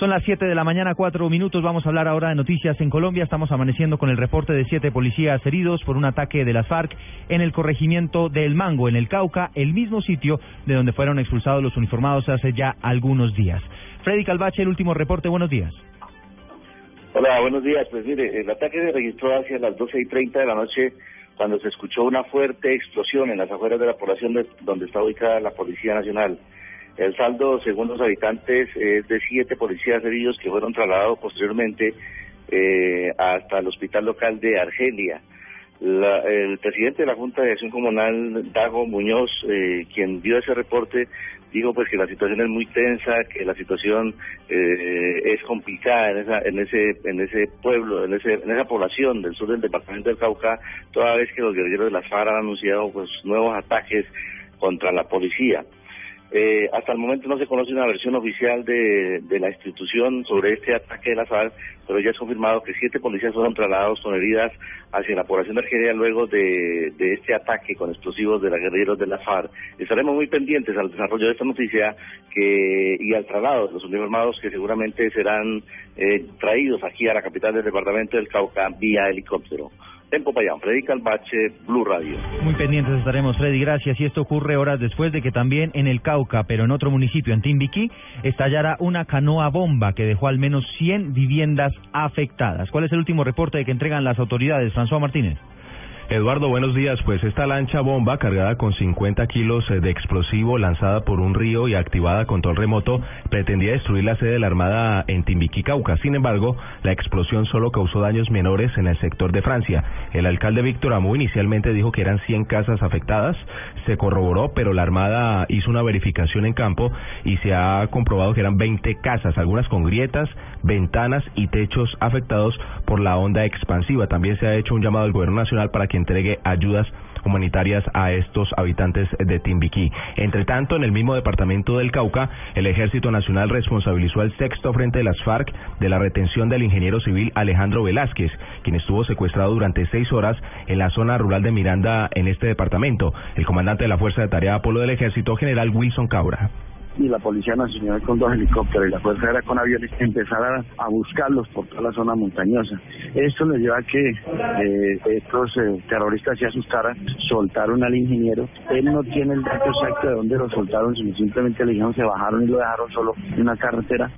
Son las 7 de la mañana, cuatro minutos. Vamos a hablar ahora de noticias en Colombia. Estamos amaneciendo con el reporte de siete policías heridos por un ataque de las FARC en el corregimiento del Mango, en el Cauca, el mismo sitio de donde fueron expulsados los uniformados hace ya algunos días. Freddy Calvache, el último reporte. Buenos días. Hola, buenos días. Pues mire, el ataque se registró hacia las 12 y 30 de la noche cuando se escuchó una fuerte explosión en las afueras de la población de, donde está ubicada la Policía Nacional. El saldo, según los habitantes, es de siete policías heridos que fueron trasladados posteriormente eh, hasta el hospital local de Argelia. el presidente de la Junta de Acción Comunal, Dago Muñoz, eh, quien dio ese reporte, dijo pues que la situación es muy tensa, que la situación eh, es complicada en esa, en ese, en ese pueblo, en ese, en esa población del sur del departamento del Cauca, toda vez que los guerrilleros de las FARC han anunciado pues nuevos ataques contra la policía. Eh, hasta el momento no se conoce una versión oficial de, la institución sobre este ataque de la FARC, pero ya es confirmado que siete policías fueron trasladados con heridas hacia la población de Argelia luego de, de este ataque con explosivos de los guerrilleros de la FARC. Estaremos muy pendientes al desarrollo de esta noticia que y al traslado de los uniformados que seguramente serán eh, traídos aquí a la capital del departamento del Cauca vía helicóptero. Tempo Payán, Freddy Calvache, Blue Radio. Muy pendientes estaremos, Freddy, gracias. Y esto ocurre horas después de que también en el Cauca, pero en otro municipio, en Timbiquí, estallara una canoa bomba que dejó al menos 100 viviendas afectadas. ¿Cuál es el último reporte que entregan las autoridades, François Martínez? Eduardo, buenos días. Pues esta lancha bomba cargada con 50 kilos eh, de explosivo lanzada por un río y activada con todo remoto pretendía destruir la sede de la Armada en Timbiquí, Cauca. Sin embargo, la explosión solo causó daños menores en el sector de Francia. El alcalde Víctor Amú inicialmente dijo que eran 100 casas afectadas. Se corroboró, pero la Armada hizo una verificación en campo y se ha comprobado que eran 20 casas, algunas con grietas, ventanas y techos afectados por la onda expansiva. También se ha hecho un llamado al gobierno nacional para que entregue ayudas humanitarias a estos habitantes de Timbiquí. Entre tanto, en el mismo departamento del Cauca, el Ejército Nacional responsabilizó al sexto frente de las FARC de la retención del ingeniero civil Alejandro Velázquez, quien estuvo secuestrado durante seis horas en la zona rural de Miranda en este departamento. El comandante de la Fuerza de Tarea Apolo del Ejército, general Wilson Cabra y la Policía Nacional con dos helicópteros y la Fuerza Aérea con aviones empezaran a buscarlos por toda la zona montañosa. Esto le lleva a que eh, estos eh, terroristas se asustaran, soltaron al ingeniero. Él no tiene el dato exacto de dónde lo soltaron, sino simplemente le dijeron se bajaron y lo dejaron solo en una carretera.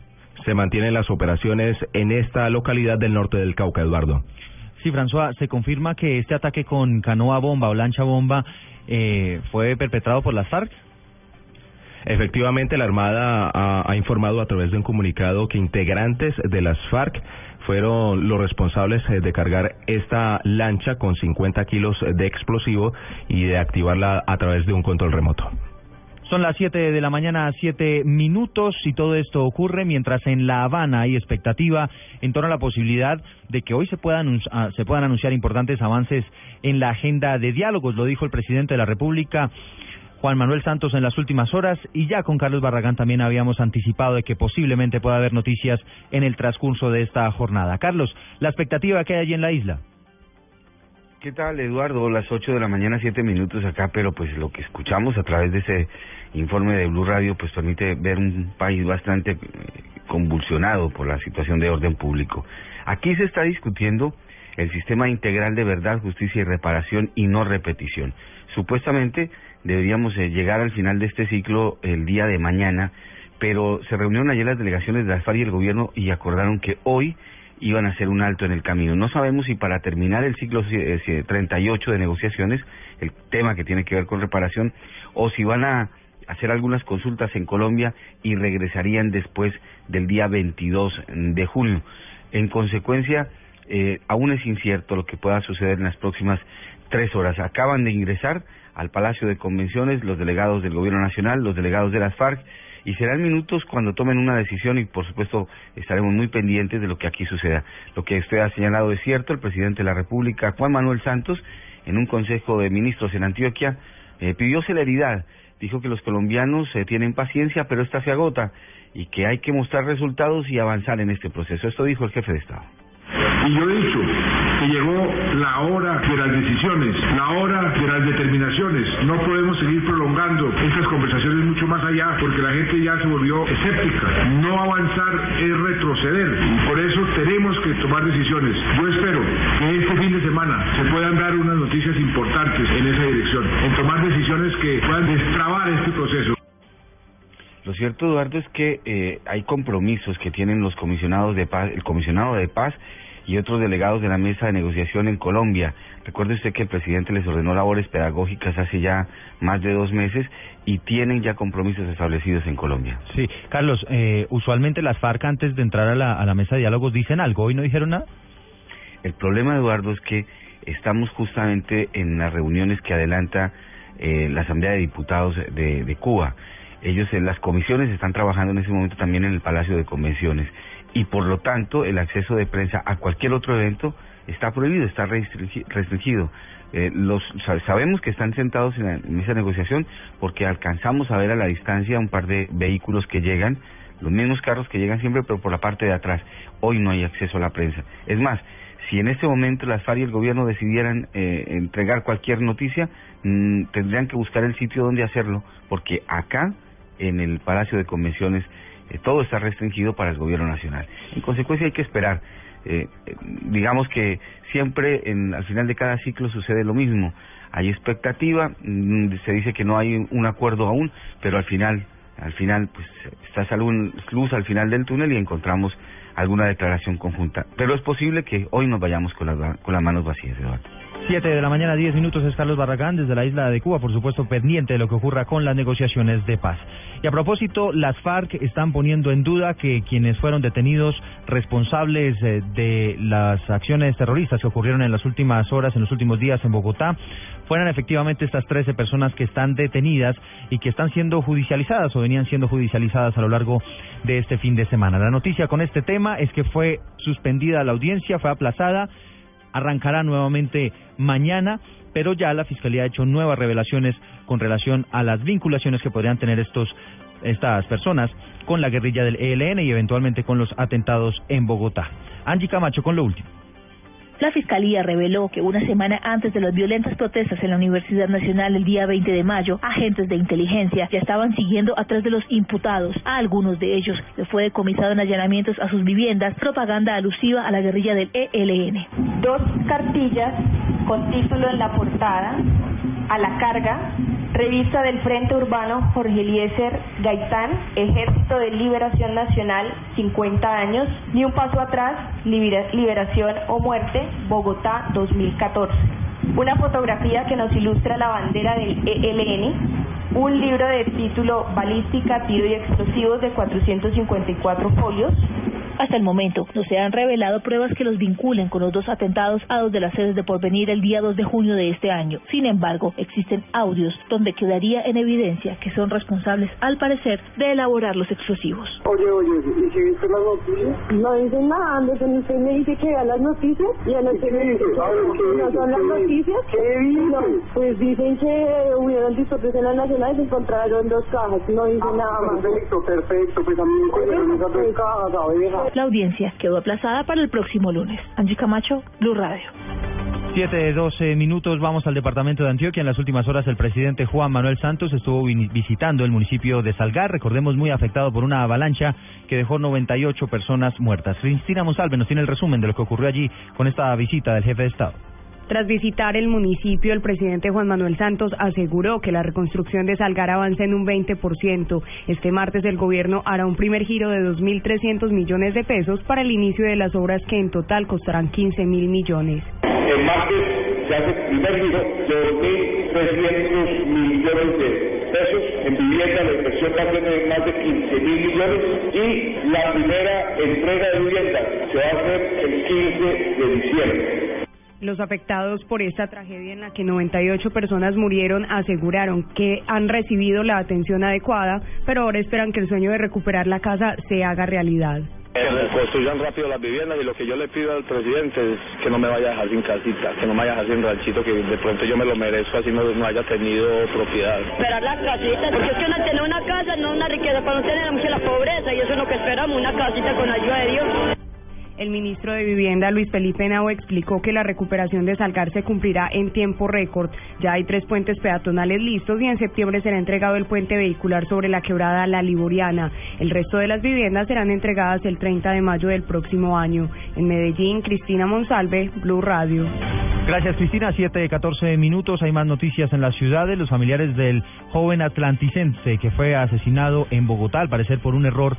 Se mantienen las operaciones en esta localidad del norte del Cauca, Eduardo. Sí, François, se confirma que este ataque con canoa bomba o lancha bomba eh, fue perpetrado por las FARC. Efectivamente, la Armada ha, informado a través de un comunicado que integrantes de las FARC fueron los responsables eh, de cargar esta lancha con 50 kilos de explosivo y de activarla a través de un control remoto. Son las 7 de la mañana, 7 minutos, y todo esto ocurre mientras en La Habana hay expectativa en torno a la posibilidad de que hoy se puedan, ah, se puedan anunciar importantes avances en la agenda de diálogos. Lo dijo el presidente de la República Juan Manuel Santos en las últimas horas y ya con Carlos Barragán también habíamos anticipado de que posiblemente pueda haber noticias en el transcurso de esta jornada. Carlos, la expectativa que hay allí en la isla. ¿Qué tal, Eduardo? Las 8 de la mañana, 7 minutos acá, pero pues lo que escuchamos a través de ese informe de Blue Radio pues permite ver un país bastante eh, convulsionado por la situación de orden público. Aquí se está discutiendo el sistema integral de verdad, justicia y reparación y no repetición. Supuestamente deberíamos eh, llegar al final de este ciclo el día de mañana, pero se reunieron ayer las delegaciones de la FARC y el gobierno y acordaron que hoy iban a hacer un alto en el camino. No sabemos si para terminar el ciclo 38 de negociaciones, el tema que tiene que ver con reparación, o si van a hacer algunas consultas en Colombia y regresarían después del día 22 de junio. En consecuencia, eh, aún es incierto lo que pueda suceder en las próximas tres horas. Acaban de ingresar al Palacio de Convenciones los delegados del Gobierno Nacional, los delegados de las FARC, y serán minutos cuando tomen una decisión y por supuesto estaremos muy pendientes de lo que aquí suceda. Lo que usted ha señalado es cierto, el presidente de la República, Juan Manuel Santos, en un consejo de ministros en Antioquia, eh, pidió celeridad, dijo que los colombianos eh, tienen paciencia, pero esta se agota y que hay que mostrar resultados y avanzar en este proceso. Esto dijo el jefe de Estado. Y yo he dicho la hora de las decisiones, la hora de las determinaciones. No podemos seguir prolongando estas conversaciones mucho más allá porque la gente ya se volvió escéptica. No avanzar es retroceder por eso tenemos que tomar decisiones. Yo espero que este fin de semana se puedan dar unas noticias importantes en esa dirección, en tomar decisiones que puedan destrabar este proceso. Lo cierto, Eduardo, es que eh, hay compromisos que tienen los comisionados de paz, el comisionado de paz y otros delegados de la mesa de negociación en Colombia. Recuerde usted que el presidente les ordenó labores pedagógicas hace ya más de dos meses y tienen ya compromisos establecidos en Colombia. Sí, Carlos, eh, usualmente las FARC antes de entrar a la, a la mesa de diálogos dicen algo, ¿hoy no dijeron nada? El problema, Eduardo, es que estamos justamente en las reuniones que adelanta eh, la Asamblea de Diputados de, de Cuba. Ellos en las comisiones están trabajando en ese momento también en el Palacio de Convenciones y por lo tanto el acceso de prensa a cualquier otro evento está prohibido, está restringido. Eh, los sabemos que están sentados en, la, en esa negociación porque alcanzamos a ver a la distancia un par de vehículos que llegan, los mismos carros que llegan siempre, pero por la parte de atrás. Hoy no hay acceso a la prensa. Es más, si en este momento las FARC y el gobierno decidieran eh, entregar cualquier noticia, mmm, tendrían que buscar el sitio donde hacerlo, porque acá, en el Palacio de Convenciones, eh, todo está restringido para el gobierno nacional. En consecuencia hay que esperar. Eh, eh, digamos que siempre en, al final de cada ciclo sucede lo mismo. Hay expectativa, mmm, se dice que no hay un acuerdo aún, pero al final, al final, pues está esa luz al final del túnel y encontramos alguna declaración conjunta. Pero es posible que hoy nos vayamos con, la, con las manos vacías, Eduardo. 7 de la mañana, 10 minutos, es Carlos Barragán desde la isla de Cuba, por supuesto pendiente de lo que ocurra con las negociaciones de paz. Y a propósito, las FARC están poniendo en duda que quienes fueron detenidos responsables eh, de las acciones terroristas que ocurrieron en las últimas horas, en los últimos días en Bogotá, fueran efectivamente estas 13 personas que están detenidas y que están siendo judicializadas o venían siendo judicializadas a lo largo de este fin de semana. La noticia con este tema es que fue suspendida la audiencia, fue aplazada arrancará nuevamente mañana, pero ya la Fiscalía ha hecho nuevas revelaciones con relación a las vinculaciones que podrían tener estos estas personas con la guerrilla del ELN y eventualmente con los atentados en Bogotá. Angie Camacho con lo último. La Fiscalía reveló que una semana antes de las violentas protestas en la Universidad Nacional el día 20 de mayo, agentes de inteligencia ya estaban siguiendo a tres de los imputados. A algunos de ellos les fue decomisado en allanamientos a sus viviendas propaganda alusiva a la guerrilla del ELN. Dos cartillas con título en la portada, a la carga, revista del Frente Urbano Jorge Eliezer Gaitán, Ejército de Liberación Nacional, 50 años, ni un paso atrás, liberación o muerte, Bogotá 2014. Una fotografía que nos ilustra la bandera del ELN, un libro de título Balística, Tiro y Explosivos de 454 folios, hasta el momento no se han revelado pruebas que los vinculen con los dos atentados a dos de las sedes de Porvenir el día 2 de junio de este año. Sin embargo, existen audios donde quedaría en evidencia que son responsables, al parecer, de elaborar los explosivos. Oye, oye, ¿y si viste las noticias? No dicen nada, Anderson. Usted me dice que vea las noticias y a las que me dice no son las noticias. ¿Qué dice? No, pues dicen que hubieron disturbios en la nacional y se encontraron dos cajas. No dicen ah, nada más. Perfecto, perfecto. Pues a mí me encontraron esas dos cajas, oveja. La audiencia quedó aplazada para el próximo lunes. Angie Camacho, Blue Radio. Siete de doce minutos, vamos al departamento de Antioquia. En las últimas horas el presidente Juan Manuel Santos estuvo visitando el municipio de Salgar, recordemos muy afectado por una avalancha que dejó 98 personas muertas. Cristina Monsalve nos tiene el resumen de lo que ocurrió allí con esta visita del jefe de Estado. Tras visitar el municipio, el presidente Juan Manuel Santos aseguró que la reconstrucción de Salgar avanza en un 20%. Este martes el gobierno hará un primer giro de 2.300 millones de pesos para el inicio de las obras que en total costarán 15 mil millones. El martes se hace el primer giro de 2.300 millones de pesos en vivienda, la inversión va a ser más de 15 mil millones y la primera entrega de vivienda se va a hacer el 15 de diciembre. Los afectados por esta tragedia en la que 98 personas murieron aseguraron que han recibido la atención adecuada, pero ahora esperan que el sueño de recuperar la casa se haga realidad. Construyan rápido las viviendas y lo que yo le pido al presidente es que no me vaya a dejar sin casita, que no me vaya a dejar sin ranchito, que de pronto yo me lo merezco así no, no haya tenido propiedad. Esperar las casitas, porque es que uno tiene una casa, no una riqueza, para no tener mucha la pobreza y eso es lo que esperamos, una casita con ayuda de Dios. El ministro de Vivienda, Luis Felipe Nao, explicó que la recuperación de Salgar se cumplirá en tiempo récord. Ya hay tres puentes peatonales listos y en septiembre será entregado el puente vehicular sobre la quebrada La Liboriana. El resto de las viviendas serán entregadas el 30 de mayo del próximo año. En Medellín, Cristina Monsalve, Blue Radio. Gracias, Cristina. Siete de 14 minutos. Hay más noticias en las ciudades. Los familiares del joven atlanticense que fue asesinado en Bogotá, al parecer por un error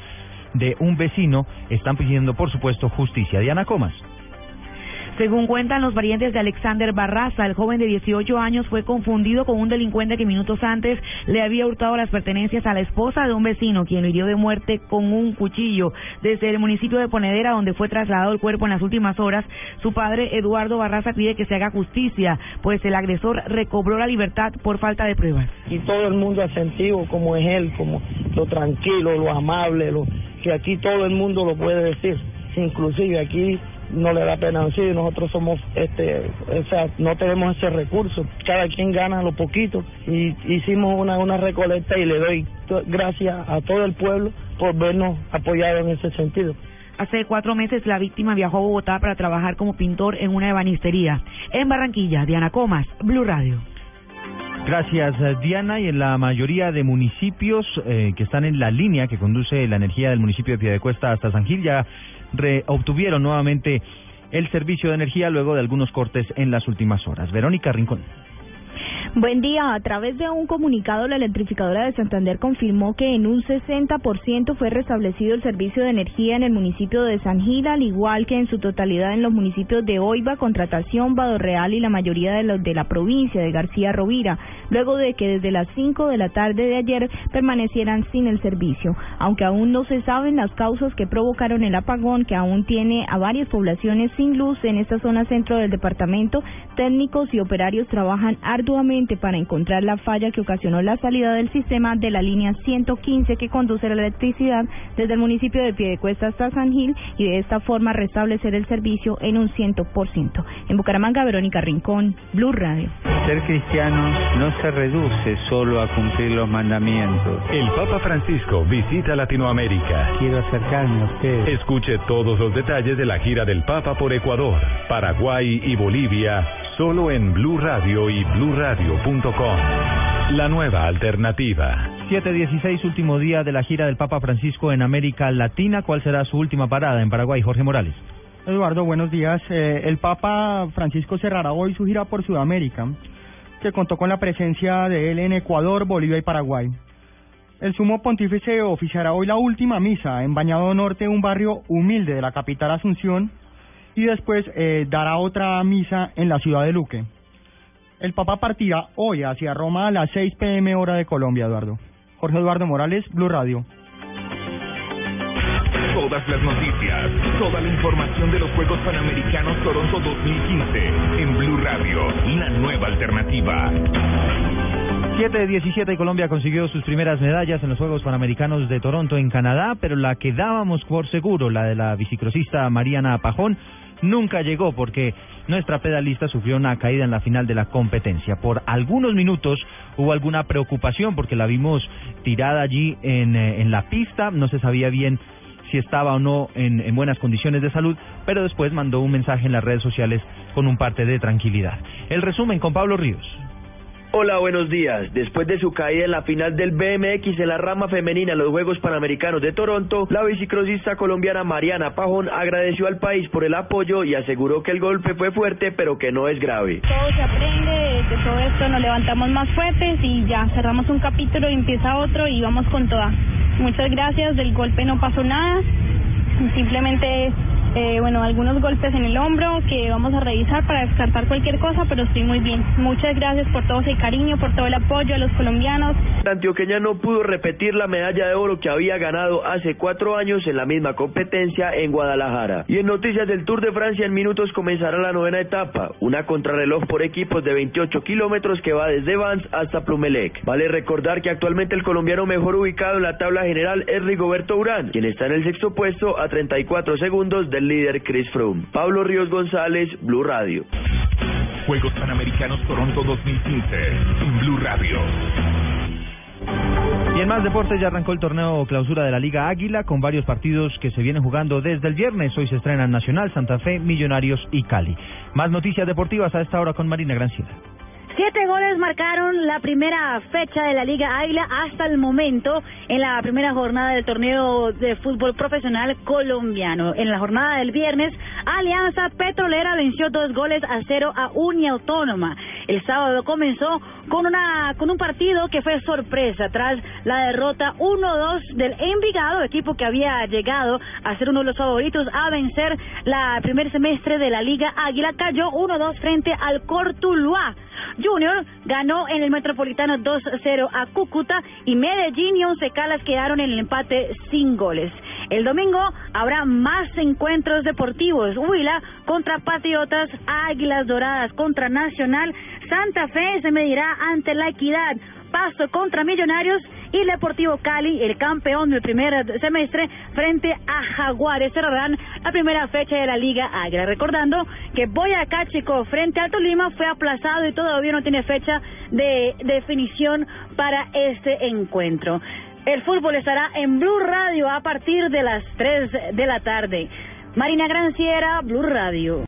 de un vecino, están pidiendo, por supuesto, justicia. Diana Comas. Según cuentan los parientes de Alexander Barraza, el joven de 18 años fue confundido con un delincuente que minutos antes le había hurtado las pertenencias a la esposa de un vecino, quien lo hirió de muerte con un cuchillo. Desde el municipio de Ponedera, donde fue trasladado el cuerpo en las últimas horas, su padre Eduardo Barraza pide que se haga justicia, pues el agresor recobró la libertad por falta de pruebas. Y todo el mundo ha sentido como es él, como lo tranquilo, lo amable, lo que aquí todo el mundo lo puede decir, inclusive aquí no le da pena decir, nosotros somos, este, o sea, no tenemos ese recurso, cada quien gana lo poquito y hicimos una, una recolecta y le doy gracias a todo el pueblo por vernos apoyado en ese sentido. Hace cuatro meses la víctima viajó a Bogotá para trabajar como pintor en una ebanistería. En Barranquilla, Diana Comas, Blue Radio. Gracias, eh, Diana. Y en la mayoría de municipios eh, que están en la línea que conduce la energía del municipio de Piedecuesta hasta San Gil ya obtuvieron nuevamente el servicio de energía luego de algunos cortes en las últimas horas. Verónica Rincón. Buen día. A través de un comunicado, la electrificadora de Santander confirmó que en un 60% fue restablecido el servicio de energía en el municipio de San Gil, al igual que en su totalidad en los municipios de Oiva, Contratación, Vado Real y la mayoría de los de la provincia de García Rovira, luego de que desde las 5 de la tarde de ayer permanecieran sin el servicio. Aunque aún no se saben las causas que provocaron el apagón, que aún tiene a varias poblaciones sin luz en esta zona centro del departamento, técnicos y operarios trabajan arduamente para encontrar la falla que ocasionó la salida del sistema de la línea 115 que conduce la electricidad desde el municipio de Piedecuesta hasta San Gil y de esta forma restablecer el servicio en un 100%. En Bucaramanga, Verónica Rincón, Blue Radio. Ser cristiano no se reduce solo a cumplir los mandamientos. El Papa Francisco visita Latinoamérica. Quiero acercarme a usted. Escuche todos los detalles de la gira del Papa por Ecuador, Paraguay y Bolivia Solo en Blue Radio y BlueRadio.com. La nueva alternativa. 716, último día de la gira del Papa Francisco en América Latina. ¿Cuál será su última parada en Paraguay? Jorge Morales. Eduardo, buenos días. Eh, el Papa Francisco cerrará hoy su gira por Sudamérica, que contó con la presencia de él en Ecuador, Bolivia y Paraguay. El sumo pontífice oficiará hoy la última misa en Bañado Norte, un barrio humilde de la capital Asunción, y después eh, dará otra misa en la ciudad de Luque. El Papa partirá hoy hacia Roma a las 6 pm hora de Colombia, Eduardo. Jorge Eduardo Morales, Blue Radio. Todas las noticias, toda la información de los Juegos Panamericanos Toronto 2015 en Blue Radio, la nueva alternativa. 7 de 17 Colombia consiguió sus primeras medallas en los Juegos Panamericanos de Toronto en Canadá, pero la que dábamos por seguro, la de la bicicrosista Mariana Pajón, nunca llegó porque nuestra pedalista sufrió una caída en la final de la competencia. Por algunos minutos hubo alguna preocupación porque la vimos tirada allí en, eh, en la pista, no se sabía bien si estaba o no en, en, buenas condiciones de salud, pero después mandó un mensaje en las redes sociales con un parte de tranquilidad. El resumen con Pablo Ríos. Hola, buenos días. Después de su caída en la final del BMX en la rama femenina en los Juegos Panamericanos de Toronto, la bicicrosista colombiana Mariana Pajón agradeció al país por el apoyo y aseguró que el golpe fue fuerte, pero que no es grave. Todo se aprende, de todo esto nos levantamos más fuertes y ya cerramos un capítulo y empieza otro y vamos con toda. Muchas gracias, del golpe no pasó nada, simplemente eh, bueno, algunos golpes en el hombro que vamos a revisar para descartar cualquier cosa, pero estoy muy bien. Muchas gracias por todo ese cariño, por todo el apoyo a los colombianos. La antioqueña no pudo repetir la medalla de oro que había ganado hace cuatro años en la misma competencia en Guadalajara. Y en noticias del Tour de Francia, en minutos comenzará la novena etapa, una contrarreloj por equipos de 28 kilómetros que va desde Vans hasta Plumelec. Vale recordar que actualmente el colombiano mejor ubicado en la tabla general es Rigoberto Urán, quien está en el sexto puesto a 34 segundos del líder Chris Froome. Pablo Ríos González, Blue Radio. Juegos Panamericanos Toronto 2015 en Blue Radio. Y en más deportes ya arrancó el torneo clausura de la Liga Águila con varios partidos que se vienen jugando desde el viernes. Hoy se estrenan Nacional, Santa Fe, Millonarios y Cali. Más noticias deportivas a esta hora con Marina Granciera. Siete goles marcaron la primera fecha de la Liga Águila hasta el momento en la primera jornada del torneo de fútbol profesional colombiano. En la jornada del viernes, Alianza Petrolera venció dos goles a cero a Unia Autónoma. El sábado comenzó con una con un partido que fue sorpresa tras la derrota 1-2 del Envigado, equipo que había llegado a ser uno de los favoritos a vencer la primer semestre de la Liga Águila, cayó 1-2 frente al Cortuluá. Junior ganó en el Metropolitano 2-0 a Cúcuta y Medellín y Once Calas quedaron en el empate sin goles. El domingo habrá más encuentros deportivos. Huila contra Patriotas, Águilas Doradas contra Nacional, Santa Fe se medirá ante la Equidad, Paso contra Millonarios y Deportivo Cali, el campeón del primer semestre, frente a Jaguares. Cerrarán la primera fecha de la Liga Águila. Recordando que Boyacá Chico frente a Tolima fue aplazado y todavía no tiene fecha de definición para este encuentro. El fútbol estará en Blue Radio a partir de las 3 de la tarde. Marina Granciera, Blue Radio.